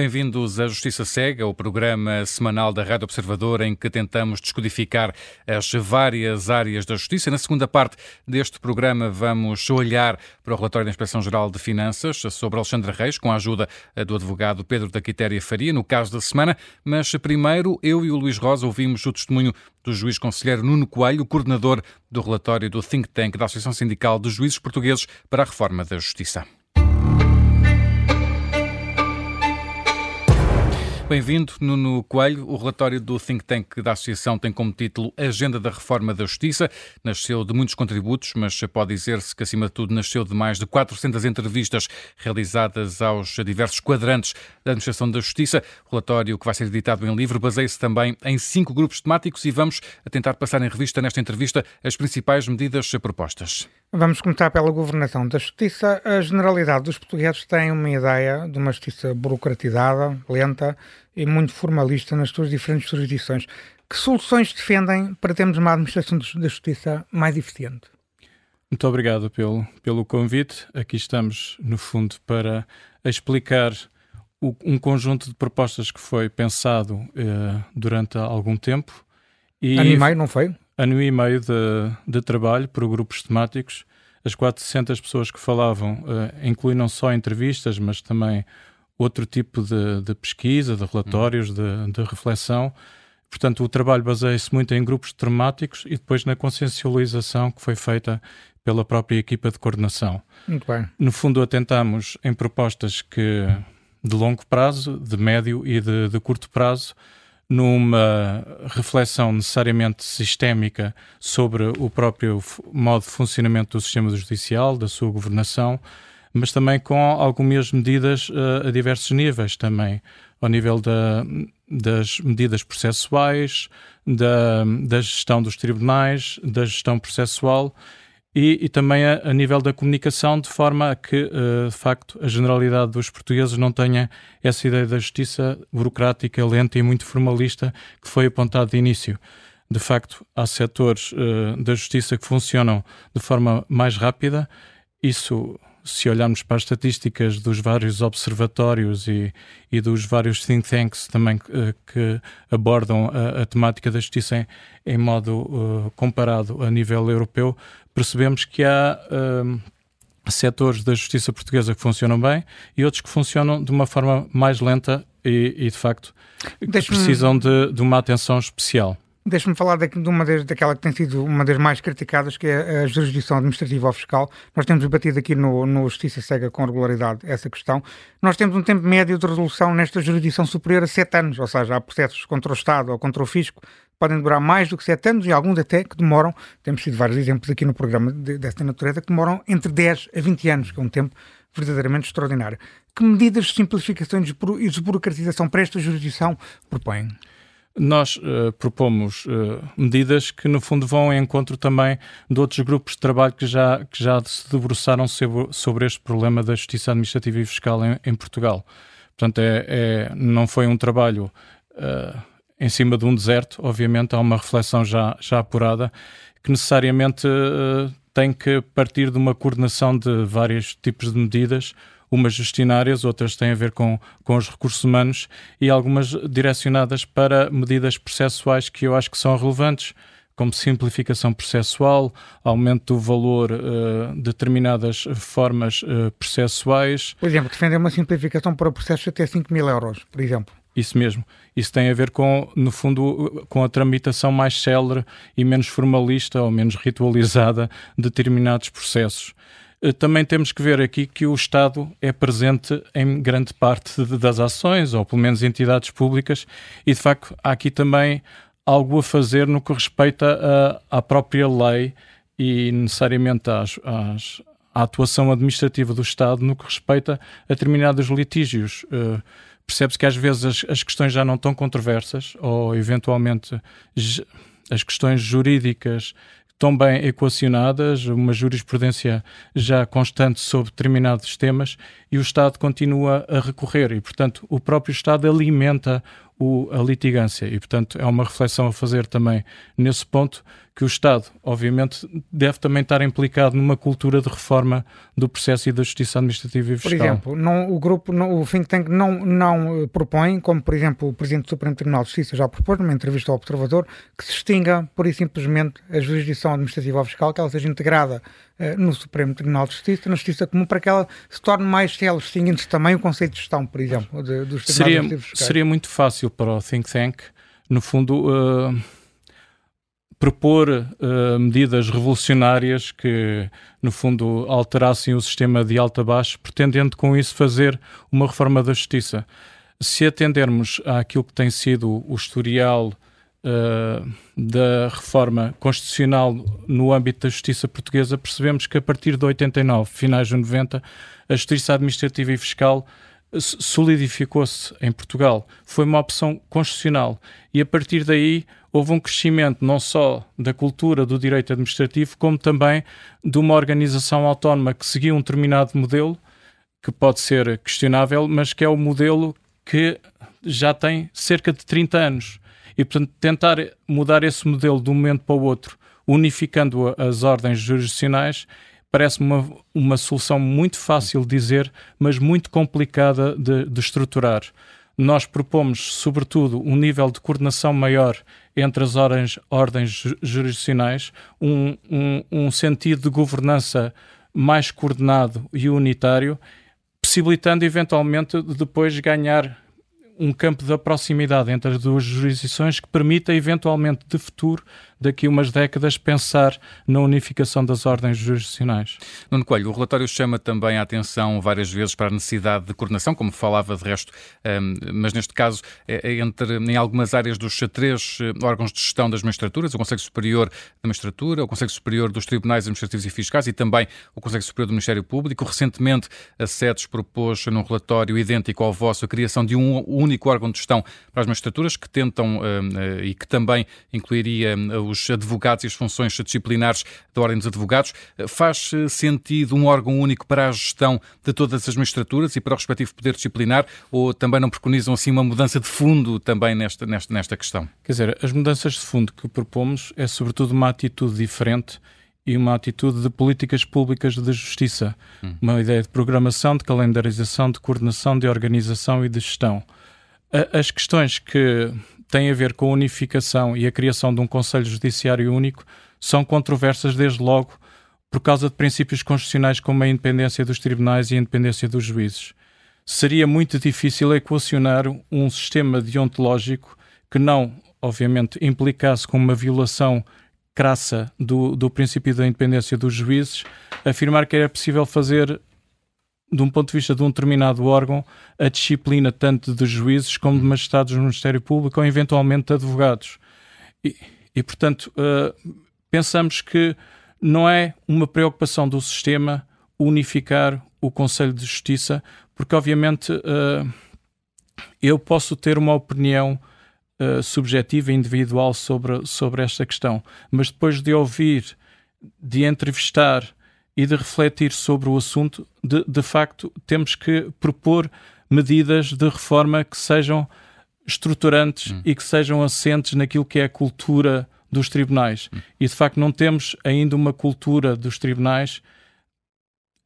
Bem-vindos à Justiça Cega, o programa semanal da Rádio Observador em que tentamos descodificar as várias áreas da justiça. Na segunda parte deste programa vamos olhar para o relatório da Inspeção-Geral de Finanças sobre Alexandre Reis, com a ajuda do advogado Pedro da Quitéria Faria, no caso da semana. Mas primeiro, eu e o Luís Rosa ouvimos o testemunho do juiz conselheiro Nuno Coelho, coordenador do relatório do think tank da Associação Sindical dos Juízes Portugueses para a Reforma da Justiça. Bem-vindo, Nuno Coelho. O relatório do think tank da Associação tem como título Agenda da Reforma da Justiça. Nasceu de muitos contributos, mas pode dizer-se que, acima de tudo, nasceu de mais de 400 entrevistas realizadas aos diversos quadrantes da Administração da Justiça. O relatório, que vai ser editado em livro, baseia-se também em cinco grupos temáticos e vamos tentar passar em revista nesta entrevista as principais medidas propostas. Vamos começar pela governação da justiça. A generalidade dos portugueses tem uma ideia de uma justiça burocratizada, lenta e muito formalista nas suas diferentes jurisdições. Que soluções defendem para termos uma administração da justiça mais eficiente? Muito obrigado pelo, pelo convite. Aqui estamos, no fundo, para explicar o, um conjunto de propostas que foi pensado eh, durante algum tempo. E ano meio, não foi? Ano e meio de, de trabalho por grupos temáticos. As 400 pessoas que falavam eh, incluem não só entrevistas, mas também outro tipo de, de pesquisa, de relatórios, de, de, reflexão. Portanto, o trabalho baseia-se muito em grupos temáticos e depois na consciencialização que foi feita pela própria equipa de coordenação. Muito bem. No fundo, atentamos em propostas que de longo prazo, de médio e de, de curto prazo, numa reflexão necessariamente sistémica sobre o próprio modo de funcionamento do sistema judicial, da sua governação, mas também com algumas medidas uh, a diversos níveis também, ao nível da, das medidas processuais, da, da gestão dos tribunais, da gestão processual e, e também a, a, nível da comunicação, de forma a que, uh, de facto, a generalidade dos portugueses não tenha essa ideia da justiça burocrática, lenta e muito formalista que foi apontado de início. De facto, há setores uh, da justiça que funcionam de forma mais rápida. Isso se olharmos para as estatísticas dos vários observatórios e, e dos vários think tanks também uh, que abordam a, a, temática da justiça em, em modo uh, comparado a nível europeu, percebemos que há uh, setores da justiça portuguesa que funcionam bem e outros que funcionam de uma forma mais lenta e, e de facto, que precisam de, de uma atenção especial. Deixa-me falar de, de uma das, daquela que tem sido uma das mais criticadas, que é a jurisdição administrativa ou fiscal. Nós temos debatido aqui no, no Justiça Cega com regularidade essa questão. Nós temos um tempo médio de resolução nesta jurisdição superior a sete anos, ou seja, há processos contra o Estado ou contra o Fisco podem demorar mais do que sete anos e alguns até que demoram, temos tido vários exemplos aqui no programa de, desta natureza, que demoram entre 10 a 20 anos, que é um tempo verdadeiramente extraordinário. Que medidas de simplificação e desburocratização para esta jurisdição propõem? Nós uh, propomos uh, medidas que, no fundo, vão em encontro também de outros grupos de trabalho que já, que já se debruçaram sobre, sobre este problema da justiça administrativa e fiscal em, em Portugal. Portanto, é, é, não foi um trabalho uh, em cima de um deserto, obviamente, há uma reflexão já, já apurada que necessariamente tem que partir de uma coordenação de vários tipos de medidas umas gestionárias, outras têm a ver com, com os recursos humanos e algumas direcionadas para medidas processuais que eu acho que são relevantes como simplificação processual, aumento do valor uh, determinadas formas uh, processuais. Por exemplo, defender uma simplificação para processos até 5 mil euros, por exemplo. Isso mesmo. Isso tem a ver com, no fundo, com a tramitação mais célere e menos formalista ou menos ritualizada de determinados processos. Eh, também temos que ver aqui que o Estado é presente em grande parte das ações, ou pelo menos entidades públicas, e de facto há aqui também algo a fazer no que respeita à própria lei e necessariamente às, às, à atuação administrativa do Estado no que respeita a determinados litígios. Uh, Percebe-se que às vezes as, as, questões já não tão controversas ou eventualmente as questões jurídicas tão bem equacionadas, uma jurisprudência já constante sobre determinados temas e o Estado continua a recorrer e, portanto, o próprio Estado alimenta o, a litigância. E, portanto, é uma reflexão a fazer também nesse ponto que o Estado, obviamente, deve também estar implicado numa cultura de reforma do processo e da justiça administrativa e fiscal. Por exemplo, não, o grupo, não, o think tank não, não eh, propõe, como por exemplo o Presidente do Supremo Tribunal de Justiça já propôs numa entrevista ao Observador, que se extinga, por e simplesmente, a jurisdição administrativa ou fiscal, que ela seja integrada uh, no Supremo Tribunal de Justiça, na Justiça Comum, para que ela se torne mais célere, extinguindo-se também o conceito de gestão, por exemplo, de, dos seria, seria muito fácil para o think tank, no fundo... Uh propor uh, medidas revolucionárias que, no fundo, alterassem o sistema de alto a baixo, pretendendo com isso fazer uma reforma da justiça. Se atendermos àquilo que tem sido o historial uh, da reforma constitucional no âmbito da justiça portuguesa, percebemos que a partir de 89, finais de 90, a justiça administrativa e fiscal solidificou-se em Portugal. Foi uma opção constitucional e a partir daí houve um crescimento não só da cultura do direito administrativo, como também de uma organização autónoma que seguia um determinado modelo, que pode ser questionável, mas que é o modelo que já tem cerca de 30 anos. E, portanto, tentar mudar esse modelo de um momento para o outro, unificando as ordens jurisdicionais, parece-me uma, uma solução muito fácil de dizer, mas muito complicada de, de estruturar. Nós propomos, sobretudo, um nível de coordenação maior entre as ordens, ordens jurisdicionais, um, um, um sentido de governança mais coordenado e unitário, possibilitando eventualmente depois ganhar um campo de proximidade entre as duas jurisdições que permita eventualmente de futuro daqui a umas décadas, pensar na unificação das ordens jurisdicionais. Nuno Coelho, o relatório chama também a atenção várias vezes para a necessidade de coordenação, como falava de resto, hum, mas neste caso, é, é entre em algumas áreas dos três eh, órgãos de gestão das magistraturas, o Conselho Superior da Magistratura, o Conselho Superior dos Tribunais Administrativos e Fiscais e também o Conselho Superior do Ministério Público. Recentemente, a SEDES propôs num relatório idêntico ao vosso a criação de um único órgão de gestão para as magistraturas que tentam hum, eh, e que também incluiria hum, os advogados e as funções disciplinares da Ordem dos Advogados. Faz eh, sentido um órgão único para a gestão de todas as magistraturas e para o respectivo poder disciplinar ou também não preconizam assim uma mudança de fundo também nesta, nesta, nesta questão? Quer dizer, as mudanças de fundo que propomos é sobretudo uma atitude diferente e uma atitude de políticas públicas de justiça, hum. uma ideia de programação, de calendarização, de coordenação, de organização e de gestão. As questões que tem a ver com a unificação e a criação de um Conselho Judiciário único são controversas desde logo por causa de princípios constitucionais como a independência dos tribunais e a independência dos juízes. Seria muito difícil equacionar um sistema deontológico que não, obviamente, implicasse com uma violação crassa do, do princípio da independência dos juízes, afirmar que era possível fazer de um ponto de vista de um determinado órgão, a disciplina tanto de juízes como de magistrados do Ministério Público ou eventualmente de advogados. E, e portanto, uh, pensamos que não é uma preocupação do sistema unificar o Conselho de Justiça, porque obviamente uh, eu posso ter uma opinião uh, subjetiva e individual sobre, sobre esta questão, mas depois de ouvir, de entrevistar e de refletir sobre o assunto, de, de facto, temos que propor medidas de reforma que sejam estruturantes hum. e que sejam assentes naquilo que é a cultura dos tribunais. Hum. E de facto não temos ainda uma cultura dos tribunais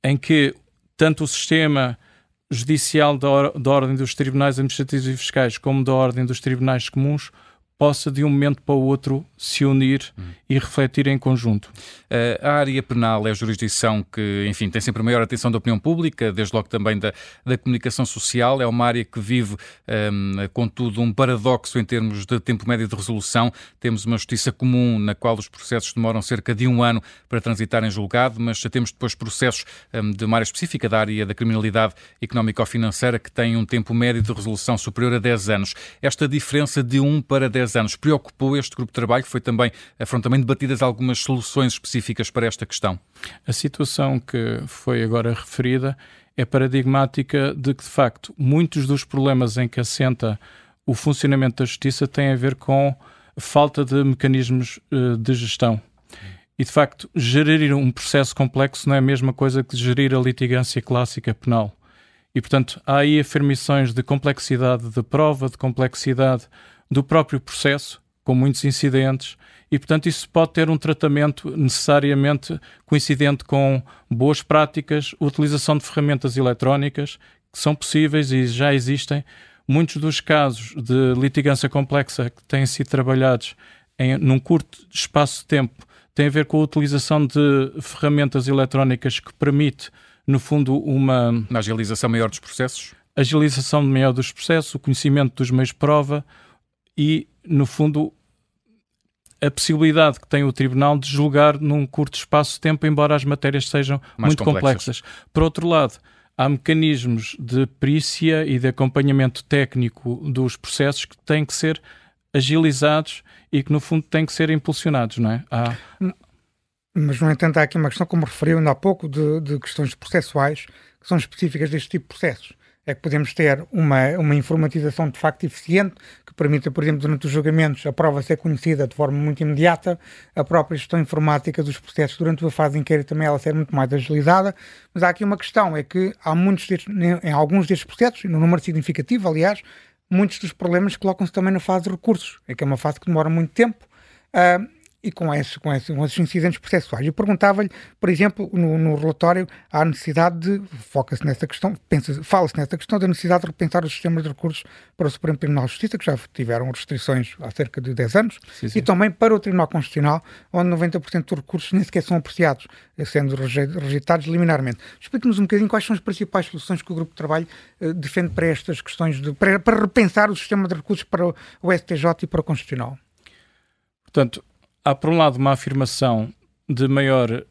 em que tanto o sistema judicial da, or da ordem dos tribunais administrativos e fiscais como da ordem dos tribunais comuns possa de um momento para o outro se unir hum. e refletir em conjunto. A área penal é a jurisdição que, enfim, tem sempre a maior atenção da opinião pública, desde logo também da, da comunicação social. É uma área que vive, um, contudo, um paradoxo em termos de tempo médio de resolução. Temos uma justiça comum na qual os processos demoram cerca de um ano para transitar em julgado, mas temos depois processos um, de uma área específica da área da criminalidade económico-financeira que têm um tempo médio de resolução superior a 10 anos. Esta diferença de 1 para 10 anos preocupou este grupo de trabalho? Foi também, foram também debatidas algumas soluções específicas para esta questão? A situação que foi agora referida é paradigmática de que, de facto, muitos dos problemas em que assenta o funcionamento da justiça têm a ver com falta de mecanismos uh, de gestão. E, de facto, gerir um processo complexo não é a mesma coisa que gerir a litigância clássica penal. E, portanto, há aí afirmações de complexidade de prova, de complexidade do próprio processo, com muitos incidentes, e, portanto, isso pode ter um tratamento necessariamente coincidente com boas práticas, utilização de ferramentas eletrónicas, que são possíveis e já existem. Muitos dos casos de litigância complexa que têm sido trabalhados em, num curto espaço de tempo têm a ver com a utilização de ferramentas eletrónicas que permite no fundo, uma. Uma agilização maior dos processos? Agilização maior dos processos, o conhecimento dos meios de prova e, no fundo, a possibilidade que tem o Tribunal de julgar num curto espaço de tempo, embora as matérias sejam Mais muito complexas. complexas. Por outro lado, há mecanismos de perícia e de acompanhamento técnico dos processos que têm que ser agilizados e que, no fundo, têm que ser impulsionados, não é? Há, mas, no entanto, há aqui uma questão, como referiu ainda há pouco, de, de questões processuais que são específicas deste tipo de processos. É que podemos ter uma, uma informatização de facto eficiente que permita, por exemplo, durante os julgamentos, a prova ser conhecida de forma muito imediata, a própria gestão informática dos processos durante a fase de inquérito também ela ser muito mais agilizada. Mas há aqui uma questão, é que há muitos destes, em alguns destes processos, e no número significativo, aliás, muitos dos problemas colocam-se também na fase de recursos, é que é uma fase que demora muito tempo. Uh, e com, esse, com, esse, com esses incidentes processuais. Eu perguntava-lhe, por exemplo, no, no, relatório, há necessidade de, foca-se nessa questão, fala-se nessa questão da necessidade de repensar os sistemas de recursos para o Supremo Tribunal de Justiça, que já tiveram restrições há cerca de 10 anos, sim, sim. e também para o Tribunal Constitucional, onde 90% dos recursos nem sequer são apreciados, sendo rejeitados liminarmente. Explique-nos um bocadinho quais são as principais soluções que o Grupo de Trabalho eh, defende para estas questões, de, para, para repensar o sistema de recursos para o STJ e para o Constitucional. Portanto, há por um lado uma afirmação de maior uh,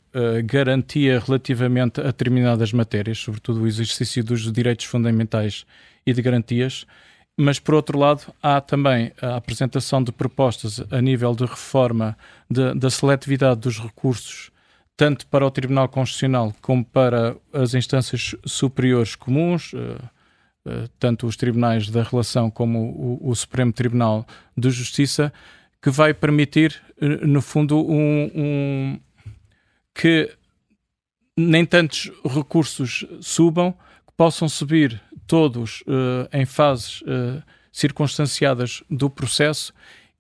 garantia relativamente a determinadas matérias, sobretudo o exercício dos direitos fundamentais e de garantias, mas por outro lado há também a apresentação de propostas a nível de reforma de, da seletividade dos recursos, tanto para o Tribunal Constitucional como para as instâncias superiores comuns, uh, tanto os tribunais da relação como o, o Supremo Tribunal de Justiça, que vai permitir, eh, no fundo, um, um que nem tantos recursos subam, que possam subir todos uh, em fases uh, circunstanciadas do processo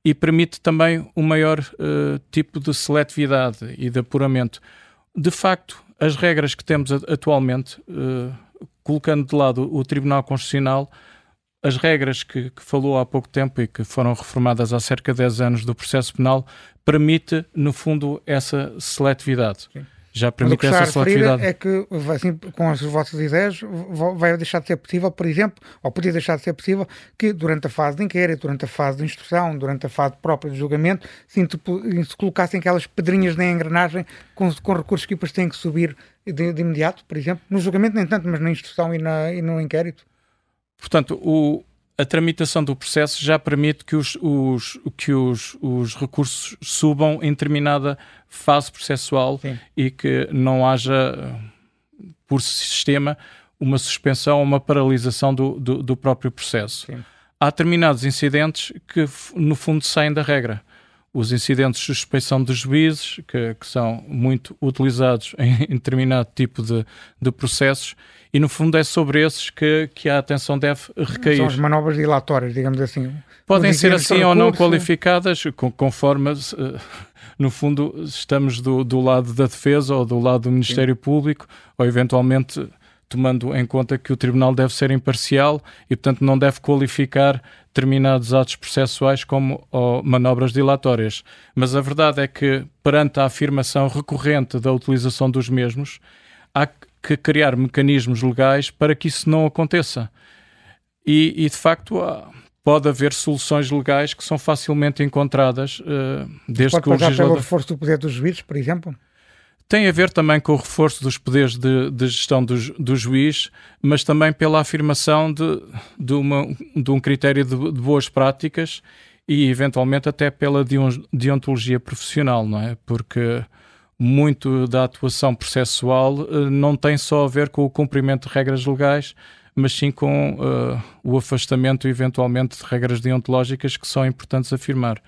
e permite também um maior uh, tipo de seletividade e de apuramento. De facto, as regras que temos atualmente, colocando de lado o Tribunal Constitucional, as regras que, que, falou há pouco tempo e que foram reformadas há cerca de 10 anos do processo penal permite, no fundo, essa seletividade. Sim. Já permite essa seletividade. É que, assim, com as vossas ideias, vai deixar de ser possível, por exemplo, ou podia deixar de ser possível, que durante a fase de inquérito, durante a fase de instrução, durante a fase própria de julgamento, se, se colocassem aquelas pedrinhas na engrenagem com, com recursos que depois têm que subir de, de, imediato, por exemplo. No julgamento, nem tanto, mas na instrução e, na, e no inquérito. Portanto, o, a tramitação do processo já permite que os, os, que os, os recursos subam em determinada fase processual Sim. e que não haja, por sistema, uma suspensão ou uma paralisação do, do, do próprio processo. Sim. Há determinados incidentes que, no fundo, saem da regra. Os incidentes de suspeição de juízes, que, que são muito utilizados em, em determinado tipo de, de processos, e no fundo é sobre esses que, que a atenção deve recair. São as manobras dilatórias, digamos assim. Podem ser assim ou não qualificadas, conforme, eh, no fundo, estamos do, do lado da defesa ou do lado do Ministério Sim. Público, ou eventualmente tomando em conta que o Tribunal deve ser imparcial e, portanto, não deve qualificar determinados atos processuais como manobras dilatórias. Mas a verdade é que, perante a afirmação recorrente da utilização dos mesmos, há que criar mecanismos legais para que isso não aconteça. E, e de facto, pode haver soluções legais que são facilmente encontradas uh, desde pode que o legislador... pelo reforço do poder dos juízes, por exemplo? Tem a ver também com o reforço dos poderes de, de gestão do, do, juiz, mas também pela afirmação de, de, uma, de um critério de, de, boas práticas e, eventualmente, até pela deontologia profissional, não é? Porque muito da atuação processual uh, não tem só a ver com o cumprimento de regras legais, mas sim com uh, o afastamento, eventualmente, de regras deontológicas que são importantes afirmar.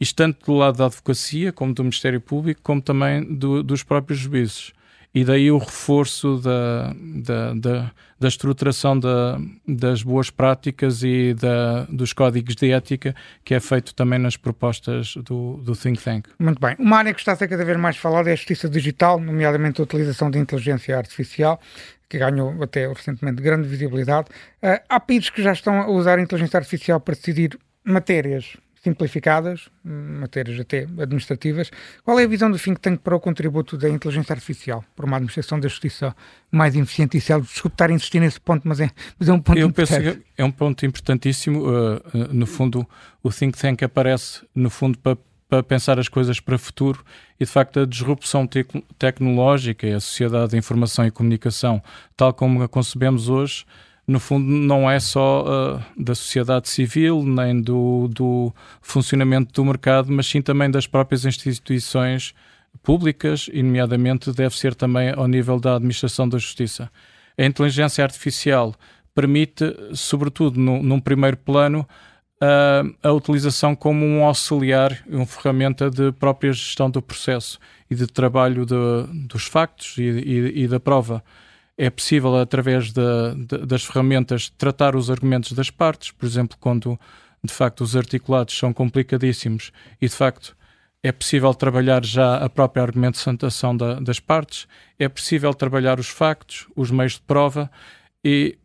Isto tanto do lado da advocacia, como do Ministério Público, como também do, dos próprios juízes. E daí o reforço da, da, da, da estruturação da, das boas práticas e da, dos códigos de ética que é feito também nas propostas do, do Think Tank. Muito bem. Uma área que está a ser cada vez mais falada é a justiça digital, nomeadamente a utilização da inteligência artificial que ganhou até recentemente grande visibilidade. Uh, há países que já estão a usar a inteligência artificial para decidir matérias simplificadas, matérias até administrativas. Qual é a visão do think tank para o contributo da inteligência artificial para uma administração da justiça mais eficiente e célebre? Desculpe estar a insistir nesse ponto, mas é, mas é um ponto Eu importante. penso que é um ponto importantíssimo. Uh, uh, no fundo, o think tank aparece, no fundo, para para pensar as coisas para o futuro e de facto a disrupção te tecnológica e a sociedade de informação e comunicação tal como a concebemos hoje no fundo, não é só uh, da sociedade civil, nem do, do, funcionamento do mercado, mas sim também das próprias instituições públicas, e, nomeadamente, deve ser também ao nível da administração da justiça. A inteligência artificial permite, sobretudo no, num primeiro plano, uh, a utilização como um auxiliar, uma ferramenta de própria gestão do processo e de trabalho de, dos factos e, e, e da prova é possível, através de, de, das ferramentas, tratar os argumentos das partes, por exemplo, quando de facto os articulados são complicadíssimos e de facto é possível trabalhar já a própria argumentação da, das partes, é possível trabalhar os factos, os meios de prova e,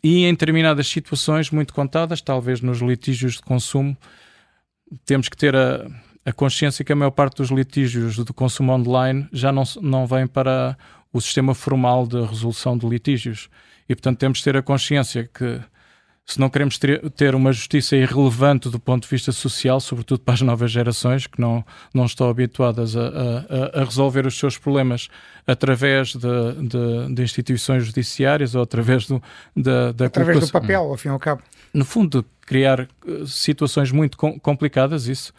e em determinadas situações muito contadas, talvez nos litígios de consumo, temos que ter a, a consciência que a maior parte dos litígios de consumo online já não, não vem para o sistema formal de resolução de litígios. E, portanto, temos de ter a consciência que, se não queremos ter, uma justiça irrelevante do ponto de vista social, sobretudo para as novas gerações que não, não estão habituadas a, a, a resolver os seus problemas através de, de, de instituições judiciárias ou através do, da, da através do papel, ao fim e ao cabo. No fundo, criar eh, situações muito complicadas, isso.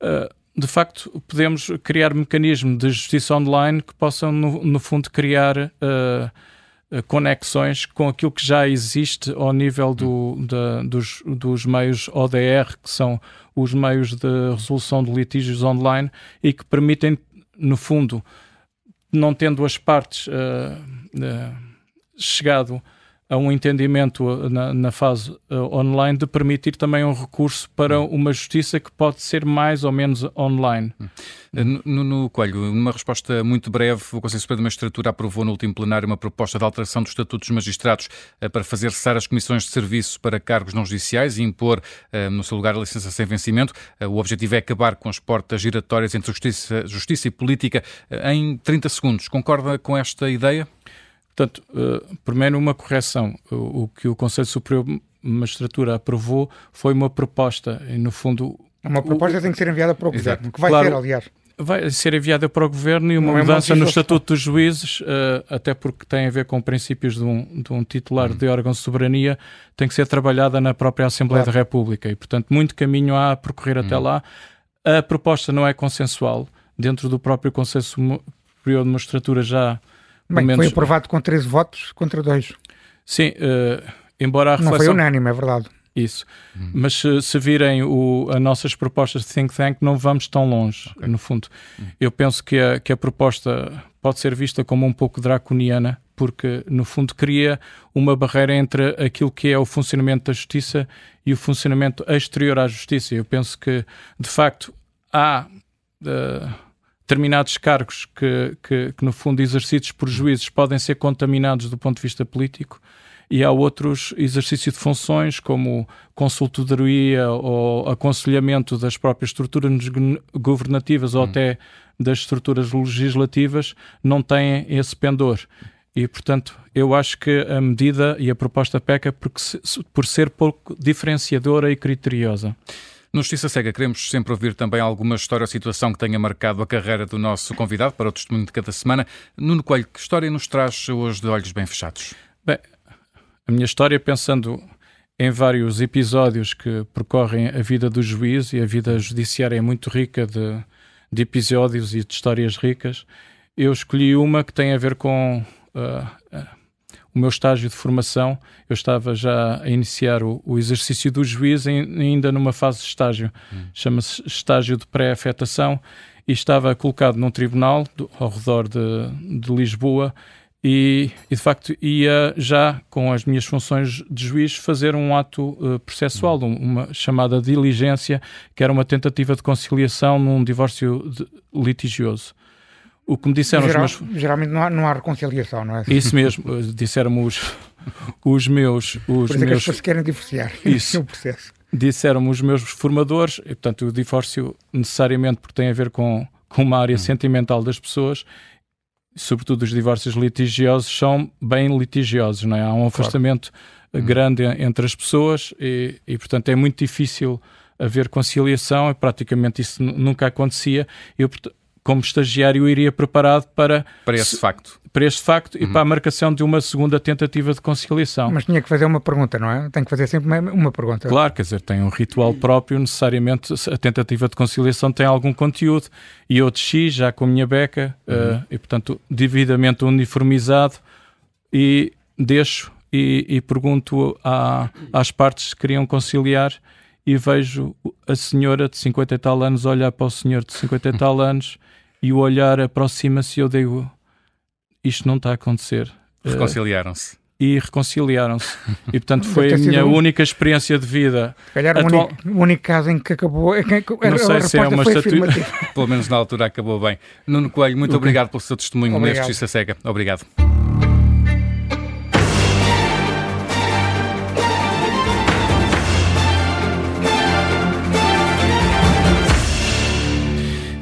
Uh, de facto, podemos criar mecanismos de justiça online que possam, no, no fundo, criar uh, conexões com aquilo que já existe ao nível do, dos, dos meios ODR, que são os meios de resolução de litígios online e que permitem, no fundo, não tendo as partes uh, uh, chegado a um entendimento na, na fase uh, online de permitir também um recurso para hum. uma justiça que pode ser mais ou menos online. Hum. Nuno Coelho, numa resposta muito breve, o Conselho Superior da Magistratura aprovou no último plenário uma proposta de alteração dos estatutos dos magistrados uh, para fazer cessar as comissões de serviço para cargos não judiciais e impor uh, no seu lugar a licença sem vencimento. O objetivo é acabar com as portas giratórias entre justiça, justiça e política em 30 segundos. Concorda com esta ideia? Portanto, uh, primeiro uma correção. O, o, que o Conselho Superior de Magistratura aprovou foi uma proposta, e no fundo... Uma proposta o, tem que ser enviada para o Exato. Governo, que vai claro, ser, aliás. Vai ser enviada para o Governo e uma Não mudança é uma no Estatuto dos Juízes, uh, até porque tem a ver com princípios de um, de um titular hum. de órgão de soberania, tem que ser trabalhada na própria Assembleia claro. da República. E, portanto, muito caminho há a percorrer hum. até lá. A proposta não é consensual. Dentro do próprio Conselho Superior de Magistratura já Bem, menos... foi aprovado com 13 votos contra 2. Sim, uh, embora a reflexão... Não foi unânime, é verdade. Isso. Uhum. Mas se, se virem o, as nossas propostas de think tank, não vamos tão longe, okay. no fundo. Uhum. Eu penso que a, que a proposta pode ser vista como um pouco draconiana, porque, no fundo, cria uma barreira entre aquilo que é o funcionamento da justiça e o funcionamento exterior à justiça. Eu penso que, de facto, há. Uh, determinados cargos que, que, que, no fundo, exercidos por juízes podem ser contaminados do ponto de vista político e há outros exercícios de funções, como consultoria ou aconselhamento das próprias estruturas governativas ou hum. até das estruturas legislativas, não têm esse pendor. E, portanto, eu acho que a medida e a proposta peca porque, por ser pouco diferenciadora e criteriosa. No Justiça Cega, queremos sempre ouvir também alguma história ou situação que tenha marcado a carreira do nosso convidado para o testemunho de cada semana. Nuno Coelho, que história nos traz hoje de olhos bem fechados? Bem, a minha história, pensando em vários episódios que percorrem a vida do juiz e a vida judiciária é muito rica de, de episódios e de histórias ricas, eu escolhi uma que tem a ver com uh, o meu estágio de formação, eu estava já a iniciar o, o exercício do juiz ainda numa fase de estágio, hum. chama-se estágio de pré-afetação, e estava colocado num tribunal do, ao redor de, de Lisboa e, e, de facto ia já com as minhas funções de juiz fazer um ato uh, processual, hum. uma chamada diligência, que era uma tentativa de conciliação num divórcio de, litigioso. O que me disseram Geral, meus... Geralmente não há, não há reconciliação, não é? Isso mesmo, disseram-me os, os meus... Os Por isso meus... é que as pessoas querem divorciar. Isso. é o processo. Disseram-me os meus formadores, e portanto o divórcio necessariamente porque tem a ver com, com uma área hum. sentimental das pessoas, sobretudo os divórcios litigiosos, são bem litigiosos, não é? Há um afastamento claro. Hum. grande entre as pessoas e, e, portanto, é muito difícil haver conciliação, e praticamente isso nunca acontecia. Eu, como estagiário, iria preparado para... Para esse facto. Para este facto uhum. e para a marcação de uma segunda tentativa de conciliação. Mas tinha que fazer uma pergunta, não é? Tem que fazer sempre uma pergunta. Claro, quer dizer, tem um ritual próprio, necessariamente a tentativa de conciliação tem algum conteúdo e eu desci já com a minha beca uhum. uh, e, portanto, devidamente uniformizado e deixo e, e pergunto à, às partes que queriam conciliar e vejo a senhora de 50 e tal anos olhar para o senhor de 50 e tal anos e o olhar aproxima-se e eu digo isto não está a acontecer. Reconciliaram-se. Uh, e reconciliaram-se. E portanto foi a minha um... única experiência de vida. Se calhar Atual... o, único, o único caso em que acabou. É que não sei se é uma estatística. Pelo menos na altura acabou bem. Nuno Coelho, muito okay. obrigado pelo seu testemunho obrigado. na Justiça Cega. Obrigado.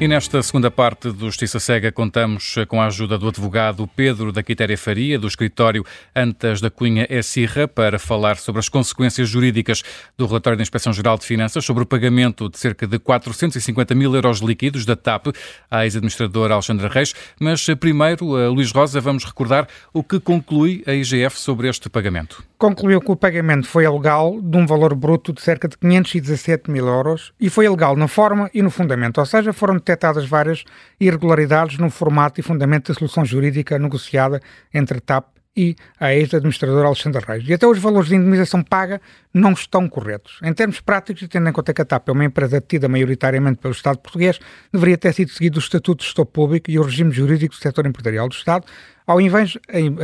E nesta segunda parte do Justiça Cega contamos com a ajuda do advogado Pedro da Quitéria Faria, do escritório Antas da Cunha e Sirra, para falar sobre as consequências jurídicas do relatório da Inspeção-Geral de Finanças sobre o pagamento de cerca de 450 mil euros líquidos da TAP à ex-administradora Alexandra Reis. Mas primeiro, Luís Rosa, vamos recordar o que conclui a IGF sobre este pagamento. Concluiu que o pagamento foi ilegal de um valor bruto de cerca de 517 mil euros e foi ilegal na forma e no fundamento, ou seja, foram detectadas várias irregularidades no formato e fundamento da solução jurídica negociada entre TAP e a ex-administradora Alexandre Reis. E até os valores de indemnização paga não estão corretos. Em termos práticos, e tendo em conta que a TAP é uma empresa detida maioritariamente pelo Estado português, deveria ter sido seguido o Estatuto de Gestor Público e o regime jurídico do setor empresarial do Estado, ao invés,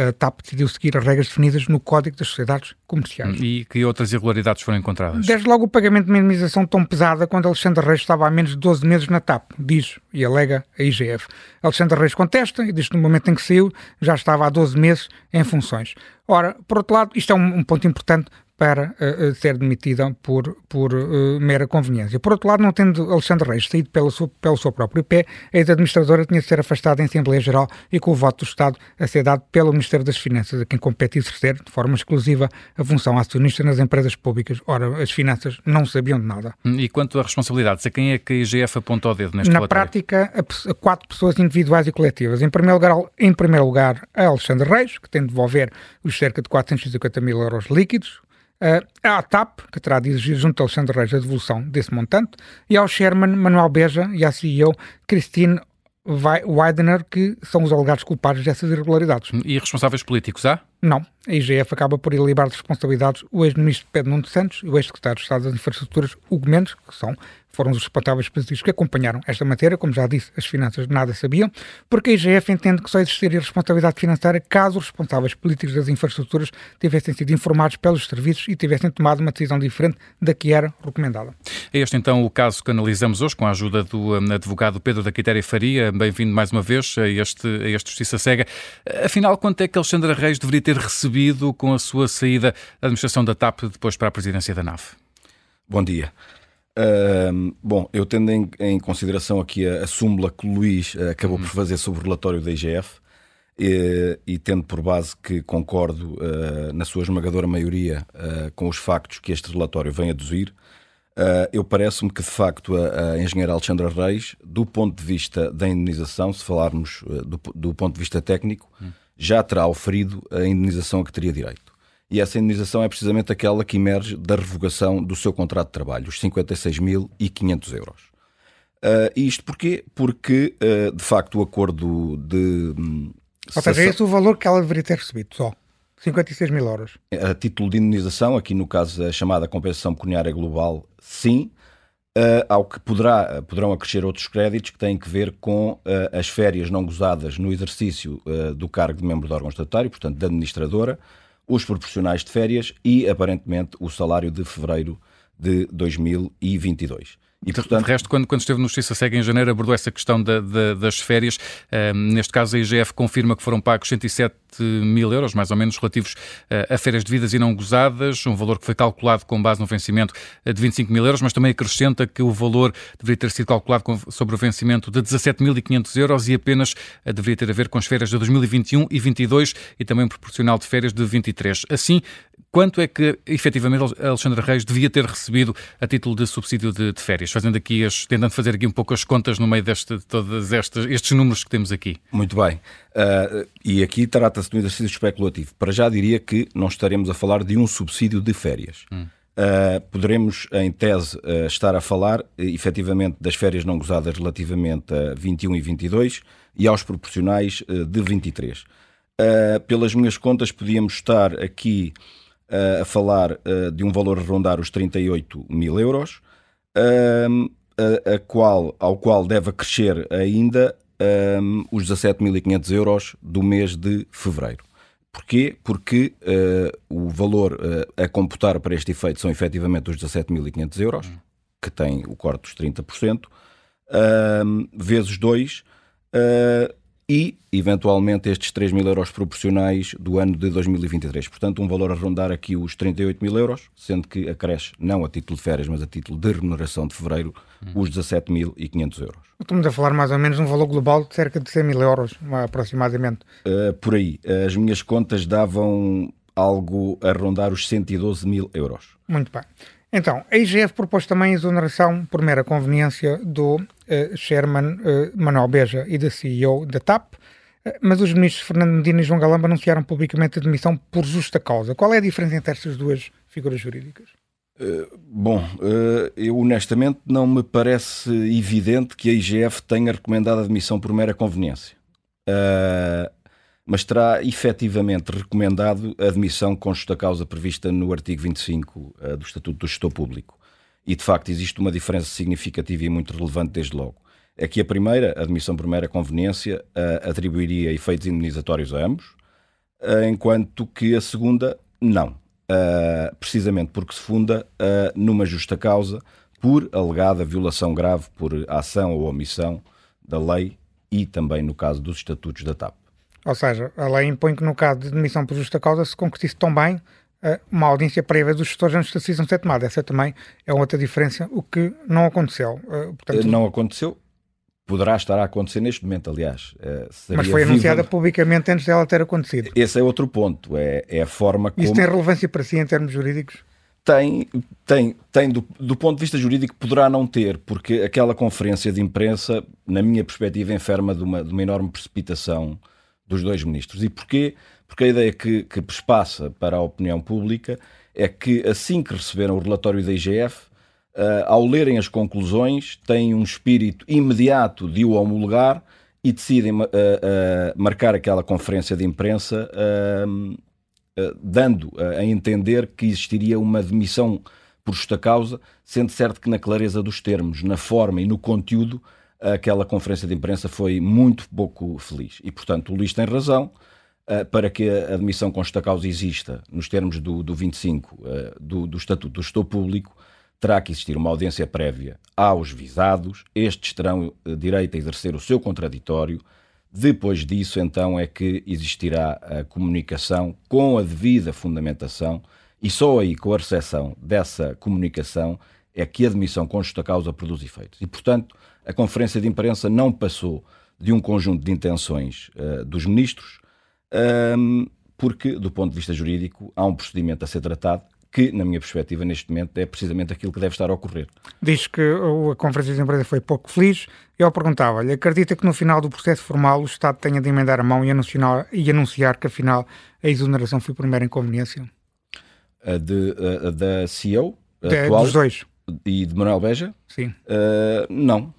a TAP decidiu seguir as regras definidas no Código das Sociedades Comerciais. E que outras irregularidades foram encontradas? Desde logo o pagamento de uma indemnização tão pesada quando Alexandre Reis estava há menos de 12 meses na TAP, diz e alega a IGF. Alexandre Reis contesta e diz que no momento em que saiu já estava há 12 meses em funções. Ora, por outro lado, isto é um, um ponto importante para uh, ser demitida por, por uh, mera conveniência. Por outro lado, não tendo Alexandre Reis saído pelo seu, pelo seu próprio pé, a ex-administradora tinha de ser afastada em Assembleia Geral e com o voto do Estado a ser dado pelo Ministério das Finanças, a quem compete exercer de forma exclusiva a função acionista nas empresas públicas. Ora, as finanças não sabiam de nada. Hum, e quanto a responsabilidades, a quem é que a IGF apontou o dedo neste Na relatório? prática, a, a, quatro pessoas individuais e coletivas. Em primeiro, lugar, em primeiro lugar, a Alexandre Reis, que tem de devolver os cerca de 450 mil euros líquidos, à TAP, que terá de exigir junto a Alexandre Reis a devolução desse montante, e ao Sherman Manuel Beja e à CEO Christine Widener, que são os alegados culpados dessas irregularidades. E responsáveis políticos há? Não. A IGF acaba por ilibar de responsabilidades o ex-ministro Pedro Nuno Santos e o ex-secretário de Estado das Infraestruturas, Hugo Mendes, que são foram os responsáveis políticos que acompanharam esta matéria, como já disse, as finanças nada sabiam, porque a IGF entende que só existiria responsabilidade financeira caso os responsáveis políticos das infraestruturas tivessem sido informados pelos serviços e tivessem tomado uma decisão diferente da que era recomendada. É este então o caso que analisamos hoje com a ajuda do um, advogado Pedro da Quitéria Faria. Bem-vindo mais uma vez a este, a este Justiça Cega. Afinal, quanto é que Alexandre Reis deveria ter recebido com a sua saída da administração da TAP depois para a presidência da NAV? Bom dia. Uh, bom, eu tendo em, em consideração aqui a, a, súmula que o Luís uh, acabou uhum. por fazer sobre o relatório da IGF e, e tendo por base que concordo uh, na sua esmagadora maioria ah, com os factos que este relatório vem aduzir, eu parece-me que de facto a, a, engenheira Alexandra Reis, do ponto de vista da indenização, se falarmos do, do ponto de vista técnico, uhum. já terá oferido a indenização a que teria direito e essa indenização é precisamente aquela que emerge da revogação do seu contrato de trabalho, os 56.500 euros. Uh, isto porquê? Porque, uh, de facto, o acordo de. Ou seja, é esse o valor que ela deveria ter recebido, só. 56 mil euros. A título de indenização, aqui no caso da chamada compensação pecuniária global, sim. Uh, ao que poderá, poderão acrescer outros créditos que têm que ver com as férias não gozadas no exercício do cargo de membro do órgão estatutário, portanto, da administradora, os proporcionais de férias e, aparentemente, o salário de fevereiro de 2022. E, portanto... De resto, quando, quando esteve no Justiça Segue em janeiro, abordou essa questão da, da, das férias. neste caso, a IGF confirma que foram pagos 107 mil euros, mais ou menos, relativos uh, a férias devidas e não gozadas, um valor que foi calculado com base no vencimento uh, de 25 mil euros, mas também acrescenta que o valor deveria ter sido calculado sobre o vencimento de 17.500 euros e apenas uh, deveria ter a ver com as férias de 2021 e 22 e também proporcional de férias de 23. Assim, Quanto é que efetivamente Alexandre Reis devia ter recebido a título de subsídio de, de férias? Fazendo aqui as, tentando fazer aqui um pouco as contas no meio de todos estes números que temos aqui. Muito bem. Uh, e aqui trata-se de um exercício especulativo. Para já diria que não estaremos a falar de um subsídio de férias. Hum. Uh, poderemos, em tese, uh, estar a falar efetivamente das férias não gozadas relativamente a 21 e 22 e aos proporcionais de 23. pelas minhas contas, podíamos estar aqui uh, a falar uh, de um valor a rondar os 38 mil euros, uh, a, a qual, ao qual deve acrescer ainda os 17.500 euros do mês de fevereiro. Porquê? Porque o valor a computar para este efeito são efetivamente os 17.500 euros, que tem o corte dos 30%, vezes 2, e, eventualmente, estes 3 mil euros proporcionais do ano de 2023. Portanto, um valor a rondar aqui os 38 mil euros, sendo que acresce, não a título de férias, mas a título de remuneração de fevereiro, hum. os 17.500 euros. Estamos a falar mais ou menos um valor global de cerca de 100 mil euros, aproximadamente. Uh, por aí. As minhas contas davam algo a rondar os 112 mil euros. Muito bem. Então, a IGF propôs também a exoneração por mera conveniência do uh, Chairman uh, Manuel Beja e da CEO da TAP, uh, mas os ministros Fernando Medina e João Galamba anunciaram publicamente a demissão por justa causa. Qual é a diferença entre estas duas figuras jurídicas? bom, eu honestamente não me parece evidente que a IGF tenha recomendado a demissão por mera conveniência mas terá efetivamente recomendado a admissão com justa causa prevista no artigo 25 uh, eh, do Estatuto do Gestor Público. E de facto existe uma diferença significativa e muito relevante desde logo. É que a primeira, a admissão por mera conveniência, uh, atribuiria efeitos indenizatórios a ambos, uh, enquanto que a segunda, não. precisamente porque se funda numa justa causa por alegada violação grave por ação ou omissão da lei e também no caso dos estatutos da TAP. Ou seja, a lei impõe que no caso de demissão por justa causa se concretize tão bem eh, uma audiência prévia dos gestores antes da decisão ser tomada. Essa também é outra diferença, o que não aconteceu. Eh, portanto, não aconteceu, poderá estar a acontecer neste momento, aliás. Eh, Mas foi anunciada publicamente antes dela ter acontecido. Esse é outro ponto, é, é a forma como... Isso tem relevância para si em termos jurídicos? Tem, tem, tem do, do, ponto de vista jurídico poderá não ter, porque aquela conferência de imprensa, na minha perspectiva, enferma de uma, de uma enorme precipitação dos dois ministros. E porquê? Porque a ideia que, que para a opinião pública é que assim que receberam o relatório da IGF, uh, ao lerem as conclusões, têm um espírito imediato de o homologar e decidem uh, uh, marcar aquela conferência de imprensa, dando a entender que existiria uma demissão por justa causa, sendo certo que na clareza dos termos, na forma e no conteúdo, aquela conferência de imprensa foi muito pouco feliz. E, portanto, o Luís tem razão. Uh, para que a admissão com justa causa exista, nos termos do, do 25 uh, eh, do, do Estatuto do Gestor Público, terá que existir uma audiência prévia aos visados, estes terão uh, direito a exercer o seu contraditório. Depois disso, então, é que existirá a comunicação com a devida fundamentação e só aí, com a recepção dessa comunicação, é que a admissão com justa causa produz efeitos. E, portanto, a conferência de imprensa não passou de um conjunto de intenções uh, dos ministros, um, ehm, porque, do ponto de vista jurídico, há um procedimento a ser tratado que, na minha perspectiva, neste momento, é precisamente aquilo que deve estar a ocorrer. Diz que a conferência de imprensa foi pouco feliz. Eu perguntava-lhe, acredita que no final do processo formal o Estado tenha de emendar a mão e anunciar, e anunciar que, afinal, a exoneração foi por mera inconveniência? A de, a, a da CEO? De, atual, dos dois. E de Manuel Beja? Sim. Uh, não.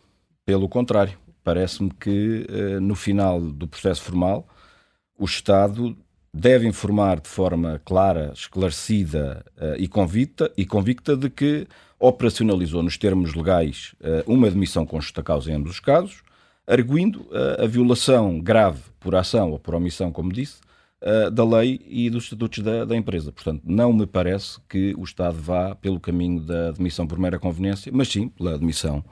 Pelo contrário, parece-me que uh, no final do processo formal o Estado deve informar de forma clara, esclarecida uh, e, convicta, e convicta de que operacionalizou nos termos legais uh, uma admissão com justa causa em ambos os casos, arguindo a violação grave por ação ou por omissão, como disse, da lei e dos estatutos da, da, empresa. Portanto, não me parece que o Estado vá pelo caminho da admissão por mera conveniência, mas sim pela admissão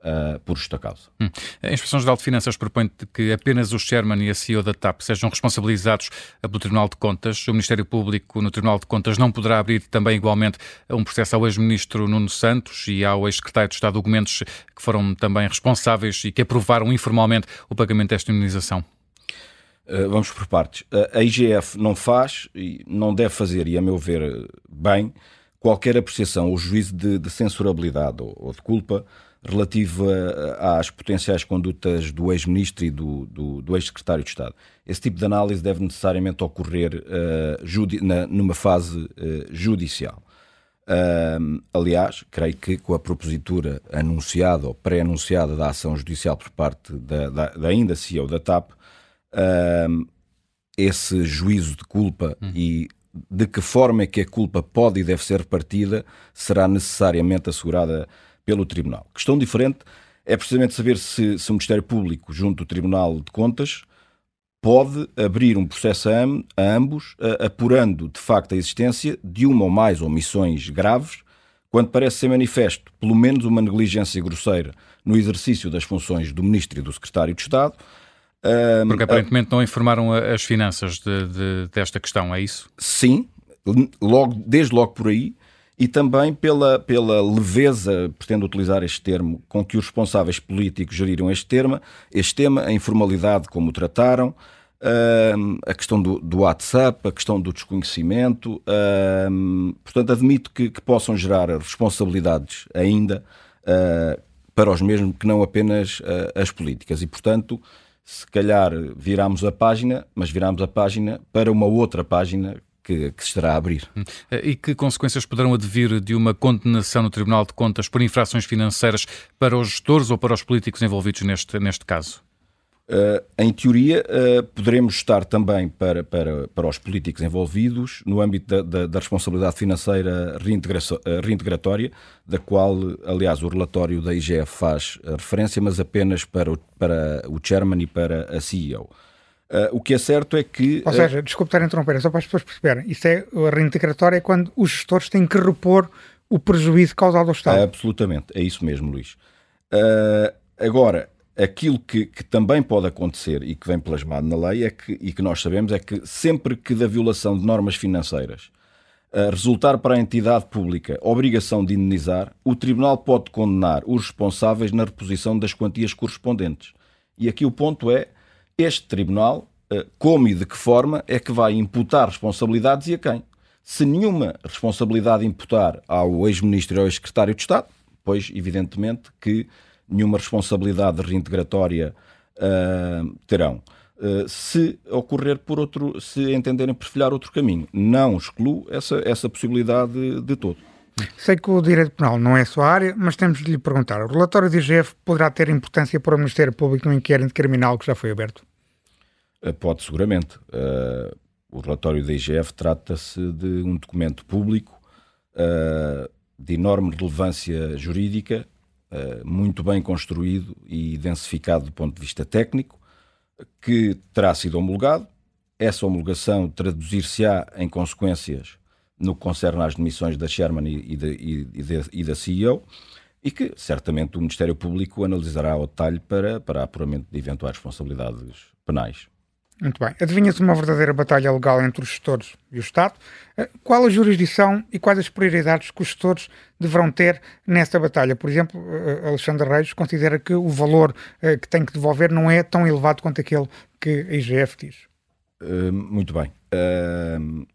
uh, por justa causa. Hum. A Inspeção Geral de Finanças propõe que apenas o Chairman e a CEO da TAP sejam responsabilizados pelo Tribunal de Contas. O Ministério Público no Tribunal de Contas não poderá abrir também igualmente um processo ao ex-ministro Nuno Santos e ao ex-secretário de Estado documentos que foram também responsáveis e que aprovaram informalmente o pagamento desta imunização. Uh, vamos por partes. A IGF não faz e não deve fazer, e a meu ver, bem, qualquer apreciação ou juízo de, de censurabilidade ou, ou, de culpa relativa às potenciais condutas do ex-ministro e do, do, do ex-secretário de Estado. Esse tipo de análise deve necessariamente ocorrer uh, na, numa fase uh, judicial. Uh, aliás, creio que com a propositura anunciada ou pré-anunciada da ação judicial por parte da, da, da ainda CEO da TAP, esse juízo de culpa hum. e de que forma é que a culpa pode e deve ser repartida será necessariamente assegurada pelo Tribunal. Questão diferente é precisamente saber se, se o Ministério Público, junto do Tribunal de Contas, pode abrir um processo a, a ambos, a, apurando de facto a existência de uma ou mais omissões graves, quando parece ser manifesto pelo menos uma negligência grosseira no exercício das funções do Ministro e do Secretário de Estado. Porque aparentemente não informaram as finanças de, de, desta questão, é isso? Sim, logo, desde logo por aí e também pela, pela leveza, pretendo utilizar este termo, com que os responsáveis políticos geriram este tema, este tema a informalidade como o trataram, uh, a questão do, do, WhatsApp, a questão do desconhecimento. Uh, portanto, admito que, que, possam gerar responsabilidades ainda uh, para os mesmos que não apenas as políticas. E, portanto, se calhar viramos a página, mas viramos a página para uma outra página que, que se estará a abrir. E que consequências poderão advir de uma condenação no Tribunal de Contas por infrações financeiras para os gestores ou para os políticos envolvidos neste, neste caso? Uh, em teoria, uh, poderemos estar também para, para, para os políticos envolvidos no âmbito da, da, da responsabilidade financeira reintegratória, da qual, aliás, o relatório da IGF faz referência, mas apenas para o, para o chairman e para a CEO. Uh, o que é certo é que. Ou seja, uh, desculpe estar a interromper, é só para as pessoas perceberem. Isso é a reintegratória é quando os gestores têm que repor o prejuízo causado ao Estado. absolutamente, é isso mesmo, Luís. Uh, agora, aquilo que, que, também pode acontecer e que vem plasmado na lei é que, e que nós sabemos é que sempre que da violação de normas financeiras uh, resultar para a entidade pública obrigação de indenizar, o Tribunal pode condenar os responsáveis na reposição das quantias correspondentes. E aqui o ponto é este Tribunal, eh, como e de que forma é que vai imputar responsabilidades e a quem? Se nenhuma responsabilidade imputar ao ex-ministro e ao ex-secretário de Estado, pois, evidentemente, que nenhuma responsabilidade reintegratória uh, terão. Uh, se ocorrer por outro, se entenderem perfilhar outro caminho, não excluo essa, essa possibilidade de todo. Sei que o direito penal não é a sua área, mas temos de lhe perguntar: o relatório do IGF poderá ter importância para o Ministério Público no inquérito criminal que já foi aberto? Eh, pode, seguramente. Uh, o relatório da IGF trata-se de um documento público uh, de enorme relevância jurídica, uh, muito bem construído e densificado do ponto de vista técnico, que terá sido homologado. Essa homologação traduzir-se-á em consequências no que concerne às demissões da Sherman e, de, e, de, e da CEO, e que certamente o Ministério Público analisará ao detalhe para, para apuramento de eventuais responsabilidades penais. Muito bem. Adivinha-se uma verdadeira batalha legal entre os gestores e o Estado. Eh, qual a jurisdição e quais as prioridades que os gestores deverão ter nessa batalha? Por exemplo, eh, Alexandre Reis considera que o valor eh, que tem que devolver não é tão elevado quanto aquele que a IGF diz. Uh, muito bem. Uh,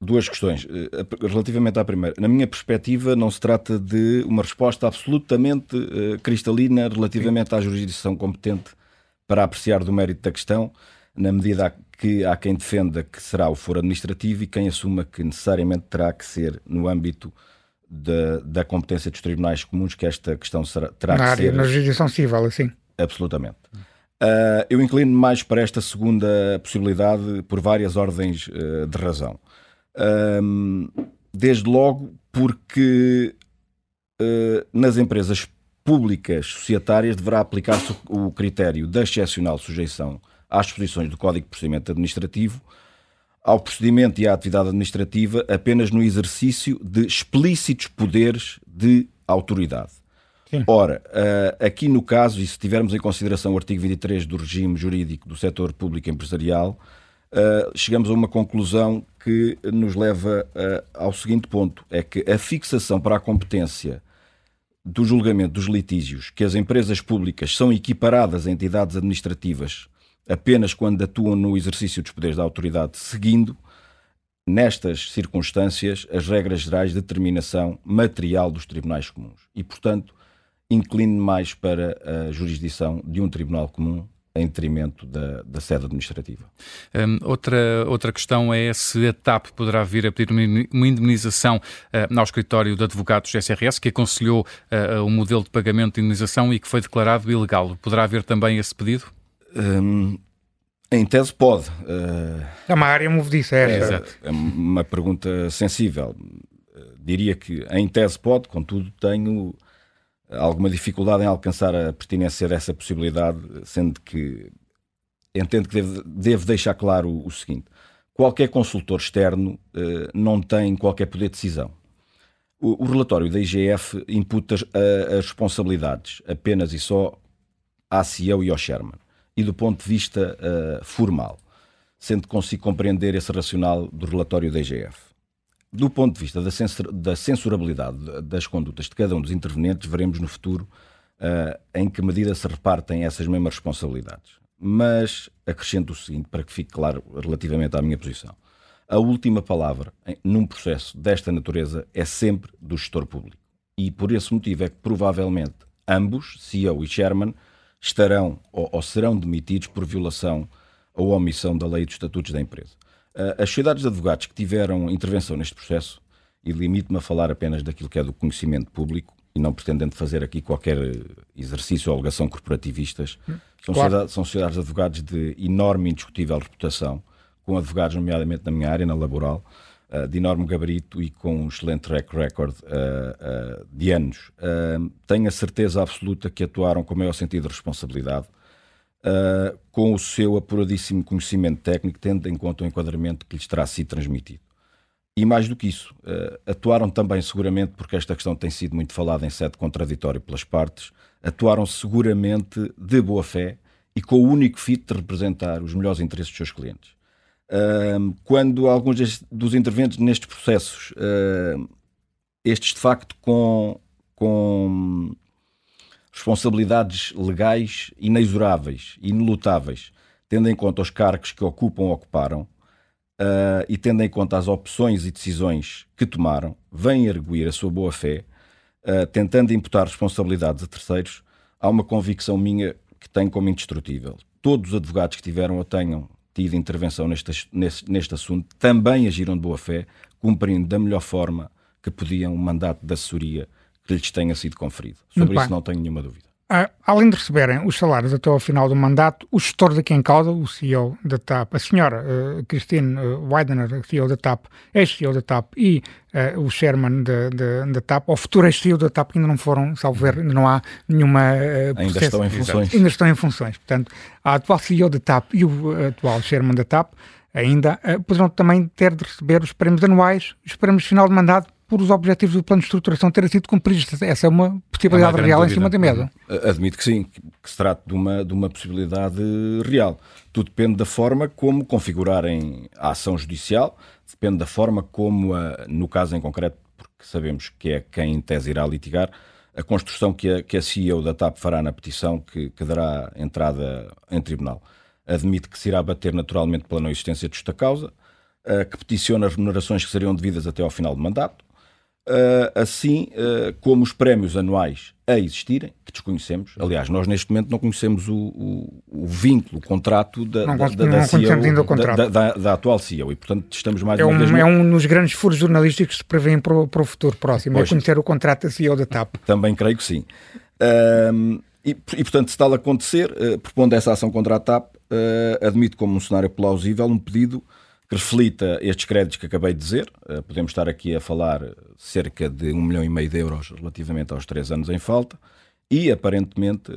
duas questões. Eh, relativamente à primeira, na minha perspectiva, não se trata de uma resposta absolutamente uh, cristalina relativamente à jurisdição competente para apreciar do mérito da questão, na medida que há quem defenda que será o foro administrativo e quem assuma que necessariamente terá que ser no âmbito da, da competência dos tribunais comuns que esta questão será, terá na que área, ser. Na jurisdição civil, assim. Absolutamente. Uh, eu inclino mais para esta segunda possibilidade por várias ordens uh, de razão. Desde logo porque uh, nas empresas públicas societárias deverá aplicar-se o critério da excepcional sujeição às disposições do Código de Procedimento Administrativo ao procedimento e à atividade administrativa apenas no exercício de explícitos poderes de autoridade. Sim. Ora, uh, aqui no caso, e se tivermos em consideração o artigo 23 do regime jurídico do setor público empresarial, uh, chegamos a uma conclusão que nos leva ao seguinte ponto: é que a fixação para a competência do julgamento dos litígios que as empresas públicas são equiparadas a entidades administrativas apenas quando atuam no exercício dos poderes da autoridade, seguindo, nestas circunstâncias, as regras gerais de determinação material dos tribunais comuns. E, portanto, inclino mais para a jurisdição de um tribunal comum em detrimento da, da sede administrativa. Um, outra, outra questão é se a TAP poderá vir a pedir uma indemnização uh, ao escritório de advogados SRS, que aconselhou uh, o modelo de pagamento de indemnização e que foi declarado ilegal. Poderá haver também esse pedido? Um, em tese pode. Uh, é uma área movediça, é, é, é uma pergunta sensível. diria que em tese pode, contudo tenho alguma dificuldade em alcançar a pertinência dessa possibilidade, sendo que entendo que devo, devo deixar claro o, o, seguinte: qualquer consultor externo uh, não tem qualquer poder de decisão. O, o relatório da IGF imputa as, as, responsabilidades apenas e só à CEO e ao Sherman, e do ponto de vista uh, formal, sendo que consigo compreender esse racional do relatório da IGF do ponto de vista da, censur da censurabilidade das condutas de cada um dos intervenientes, veremos no futuro uh, em que medida se repartem essas mesmas responsabilidades. Mas acrescento o seguinte, para que fique claro relativamente à minha posição. A última palavra num processo desta natureza é sempre do gestor público. E por esse motivo é que provavelmente ambos, CEO e Chairman, estarão ou, ou serão demitidos por violação ou omissão da lei dos estatutos da empresa. Eh, as sociedades de advogados que tiveram intervenção neste processo, e limito-me a falar apenas daquilo que é do conhecimento público, e não pretendendo fazer aqui qualquer exercício ou alegação corporativistas, hum, são, claro. sociedades, são sociedades de advogados de enorme e indiscutível reputação, com advogados, nomeadamente na minha área, na laboral, uh, de enorme gabarito e com um excelente track record uh, de anos. tenho a certeza absoluta que atuaram com o maior sentido de responsabilidade, uh, com o seu apuradíssimo conhecimento técnico, tendo em conta o enquadramento que lhes terá sido transmitido. E mais do que isso, uh, atuaram também seguramente, porque esta questão tem sido muito falada em sede contraditória pelas partes, atuaram seguramente de boa fé e com o único fito de representar os melhores interesses dos seus clientes. Uh, quando alguns dos intervenientes nestes processos, uh, estes de facto com, com responsabilidades legais inexoráveis, inelutáveis, tendo em conta os cargos que ocupam ou ocuparam uh, e tendo em conta as opções e decisões que tomaram, vêm arguir a sua boa-fé, uh, tentando imputar responsabilidades a terceiros, há uma convicção minha que tenho como indestrutível. Todos os advogados que tiveram ou tenham tido intervenção neste, neste, neste assunto também agiram de boa-fé, cumprindo da melhor forma que podiam o mandato de assessoria que lhes tenha sido conferido. Sobre isso não tenho nenhuma dúvida. Uh, além de receberem os salários até ao final do mandato, o gestor daqui em causa, o CEO da TAP, a senhora uh, Christine uh, Weidener, CEO da TAP, ex-CEO da TAP, e uh, o chairman da TAP, ou futuro ex-CEO da TAP, que ainda não foram, salvo ver, ainda não há nenhuma. ainda estão em funções. Ainda estão em funções. Portanto, a atual CEO da TAP e o atual chairman da TAP ainda poderão também ter de receber os prémios anuais, os prémios de final de mandato por os objetivos do plano de estruturação terem sido cumpridos. Essa é uma possibilidade é uma real dúvida. em cima da mesa. Admito que sim, que se trata de uma, de uma possibilidade real. Tudo depende da forma como configurarem a ação judicial, depende da forma como, a, no caso em concreto, porque sabemos que é quem em tese irá litigar, a construção que a, que a CEO da TAP fará na petição que, que dará entrada em tribunal. Admite que se irá bater naturalmente pela não existência de justa causa, que peticiona as remunerações que seriam devidas até ao final do mandato, assim uh, como os prémios anuais a existirem, que desconhecemos. Aliás, nós neste momento não conhecemos o, o, o vínculo, o contrato da, não, da, da, da, CEO, contrato. Da, da, atual CEO e, portanto, estamos mais é uma um, vez... É um dos grandes furos jornalísticos que se prevêem para o, para o futuro próximo, é pois, é conhecer o contrato da CEO da TAP. Também creio que sim. Uh, E, e, portanto, se tal acontecer, uh, propondo essa ação contra a TAP, uh, admito como um cenário plausível um pedido que reflita estes créditos que acabei de dizer. Uh, podemos estar aqui a falar cerca de um milhão e meio de euros relativamente aos três anos em falta e, aparentemente,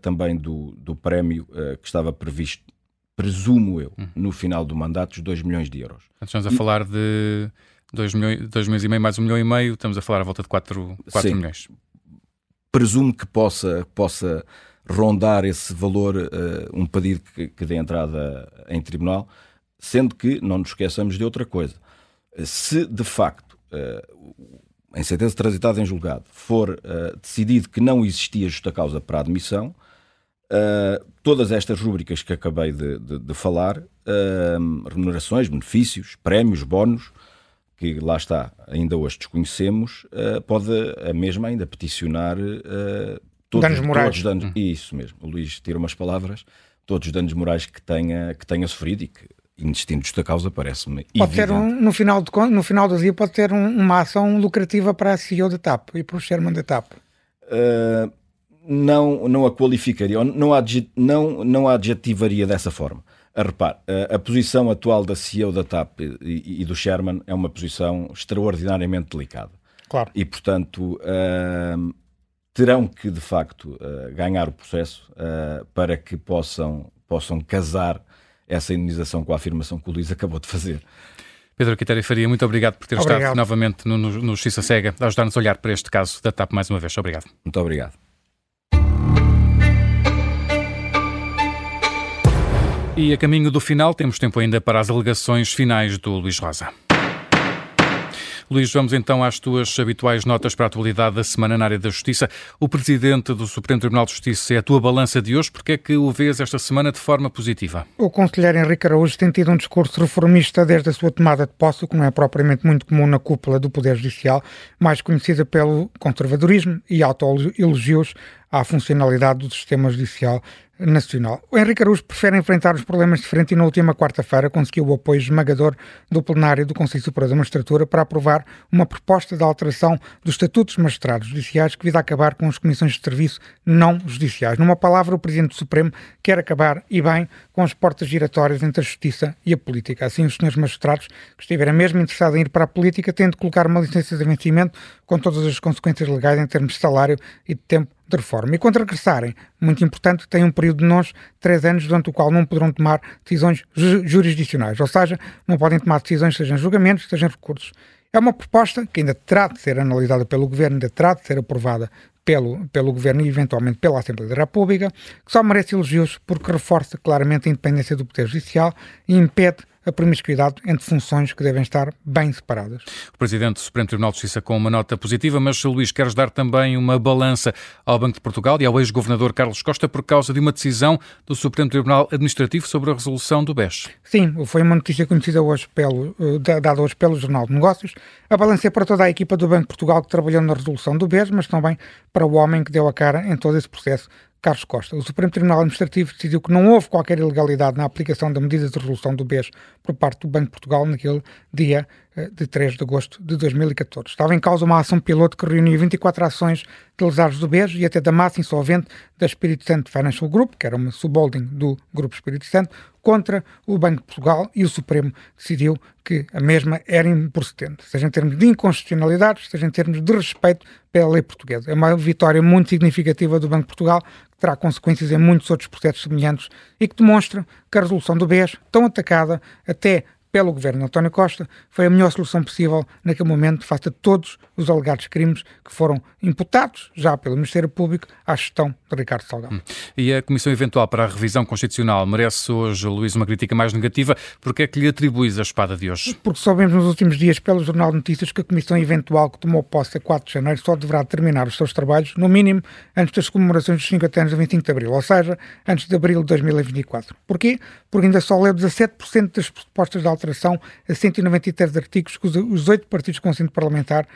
também do, do prémio que estava previsto, presumo eu, hum. no final do mandato, os 2 milhões de euros. Estamos a e, falar de 2 milhões, dois milhões e meio mais um milhão e meio, estamos a falar à volta de 4, 4 milhões presumo que possa, possa rondar esse valor uh, um pedido que, que dê entrada em tribunal, sendo que não nos esqueçamos de outra coisa. Se de facto, uh, em sentença transitada em julgado, for uh, decidido que não existia justa causa para a admissão, todas estas rúbricas que acabei de, de, de falar, remunerações, benefícios, prémios, bónus, que lá está, ainda hoje desconhecemos, pode a mesma ainda peticionar todos, danos morais. Todos danos, hum. Isso mesmo, o Luís tira umas palavras, todos os danos morais que tenha, que tenha sofrido e que, inexistindo justa causa, parece-me Pode ter, um, no, final de, no final do dia, pode ter um, uma ação lucrativa para a CEO da TAP e para o Sherman da TAP. Uh, não, não a qualificaria, não, adjet, não, não a adjetivaria dessa forma. A repare, a, a, posição atual da CEO da TAP e, e, do Sherman é uma posição extraordinariamente delicada. Claro. E, portanto, uh, terão que, de facto, uh, ganhar o processo uh, para que possam, possam casar essa indenização com a afirmação que o Luís acabou de fazer. Pedro Quitéria Faria, muito obrigado por ter obrigado. estado novamente no, no, no Justiça Cega, a ajudar-nos a olhar para este caso da TAP mais uma vez. Obrigado. Muito obrigado. E a caminho do final, temos tempo ainda para as alegações finais do Luís Rosa. Luís, vamos então às tuas habituais notas para a atualidade da semana na área da Justiça. O Presidente do Supremo Tribunal de Justiça é a tua balança de hoje. Porque é que o vês esta semana de forma positiva? O Conselheiro Henrique Araújo tem tido um discurso reformista desde a sua tomada de posse, que não é propriamente muito comum na cúpula do Poder Judicial, mais conhecida pelo conservadorismo e autoelogios à funcionalidade do sistema judicial nacional. O Henrique Araújo prefere enfrentar os problemas de frente e na última quarta-feira conseguiu o apoio esmagador do plenário do Conselho Superior da Magistratura para aprovar uma proposta de alteração dos estatutos magistrados judiciais que visa acabar com as comissões de serviço não judiciais. Numa palavra, o Presidente do Supremo quer acabar, e bem, com as portas giratórias entre a justiça e a política. Assim, os senhores magistrados que estiverem mesmo interessados em ir para a política têm de colocar uma licença de vencimento com todas as consequências legais em termos de salário e de tempo de reforma. E quando regressarem, muito importante, têm um período de nós, três anos, durante o qual não poderão tomar decisões ju jurisdicionais, ou seja, não podem tomar decisões, sejam julgamentos, sejam recursos. É uma proposta que ainda terá de ser analisada pelo Governo, ainda terá de ser aprovada pelo, pelo Governo e eventualmente pela Assembleia da República, que só merece elogios porque reforça claramente a independência do Poder Judicial e impede a promiscuidade entre funções que devem estar bem separadas. O Presidente do Supremo Tribunal de Justiça com uma nota positiva, mas Luís, queres dar também uma balança ao Banco de Portugal e ao ex-governador Carlos Costa por causa de uma decisão do Supremo Tribunal Administrativo sobre a resolução do BES? Sim, foi uma notícia conhecida hoje pelo, eh, dada hoje pelo Jornal de Negócios. A balança é para toda a equipa do Banco de Portugal que trabalhou na resolução do BES, mas também para o homem que deu a cara em todo esse processo Carlos Costa. O Supremo Tribunal Administrativo decidiu que não houve qualquer ilegalidade na aplicação da medida de resolução do BES por parte do Banco de Portugal naquele dia eh, de 3 de agosto de 2014. Estava em causa uma ação piloto que reunia 24 ações de lesados do BES e até da massa insolvente da Espírito Santo Financial Group, que era uma subholding do Grupo Espírito Santo, contra o Banco de Portugal e o Supremo decidiu que a mesma era improcedente, seja em termos de inconstitucionalidade, seja em termos de respeito pela lei portuguesa. É uma vitória muito significativa do Banco de Portugal, terá consequências em muitos outros processos semelhantes e que demonstra que a resolução do BES, tão atacada até pelo governo António Costa, foi a melhor solução possível naquele momento face a todos os alegados crimes que foram imputados já pelo Ministério Público à gestão de Ricardo Salgado. Hum. E a Comissão Eventual para a Revisão Constitucional merece hoje, Luís, uma crítica mais negativa. Porque é que lhe atribuis a espada de hoje? Porque soubemos nos últimos dias pelo Jornal de Notícias que a Comissão Eventual que tomou posse a 4 de janeiro só deverá terminar os seus trabalhos, no mínimo, antes das comemorações dos 50 anos de 25 de abril, ou seja, antes de abril de 2024. Porquê? Porque ainda só leu 17% das propostas de a 193 artigos que os oito partidos com assento parlamentar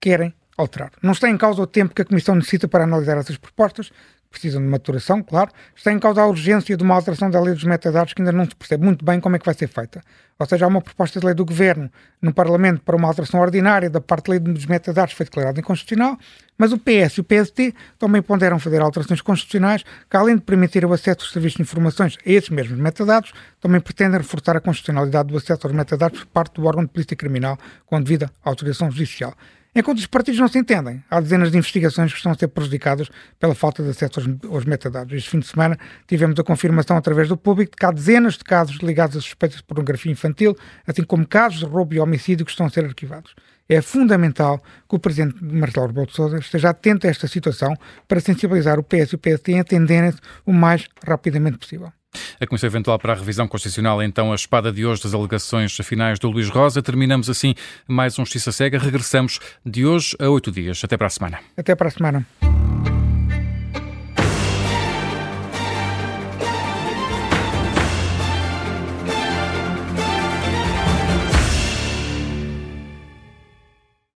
querem alterar. Não está em causa o tempo que a Comissão necessita para analisar essas propostas, precisam de maturação, claro. Está em causa a urgência de uma alteração da lei dos metadados que ainda não se percebe muito bem como é que vai ser feita. Ou seja, há uma proposta de lei do Governo no Parlamento para uma alteração ordinária da parte da lei dos metadados foi declarada inconstitucional, mas o PS e o PST também ponderam fazer alterações constitucionais que, além de permitir o acesso aos serviços de informações a esses mesmos metadados, também pretendem reforçar a constitucionalidade do acesso aos metadados por parte do órgão de polícia criminal com devida autorização judicial. Enquanto os partidos não se entendem, há dezenas de investigações que estão a ser prejudicadas pela falta de acesso aos, aos, metadados. Este fim de semana tivemos a confirmação através do público de que há dezenas de casos ligados a suspeitas de pornografia infantil, assim como casos de roubo e homicídio que estão a ser arquivados. É fundamental que o Presidente Marcelo Rebelo de Sousa esteja atento a esta situação para sensibilizar o PS e o PSD a entenderem-se o mais rapidamente possível. A Comissão Eventual para a Revisão Constitucional, então, a espada de hoje das alegações finais do Luís Rosa. Terminamos assim mais um Justiça Cega. Regressamos de hoje a oito dias. Até para a semana. Até para a semana.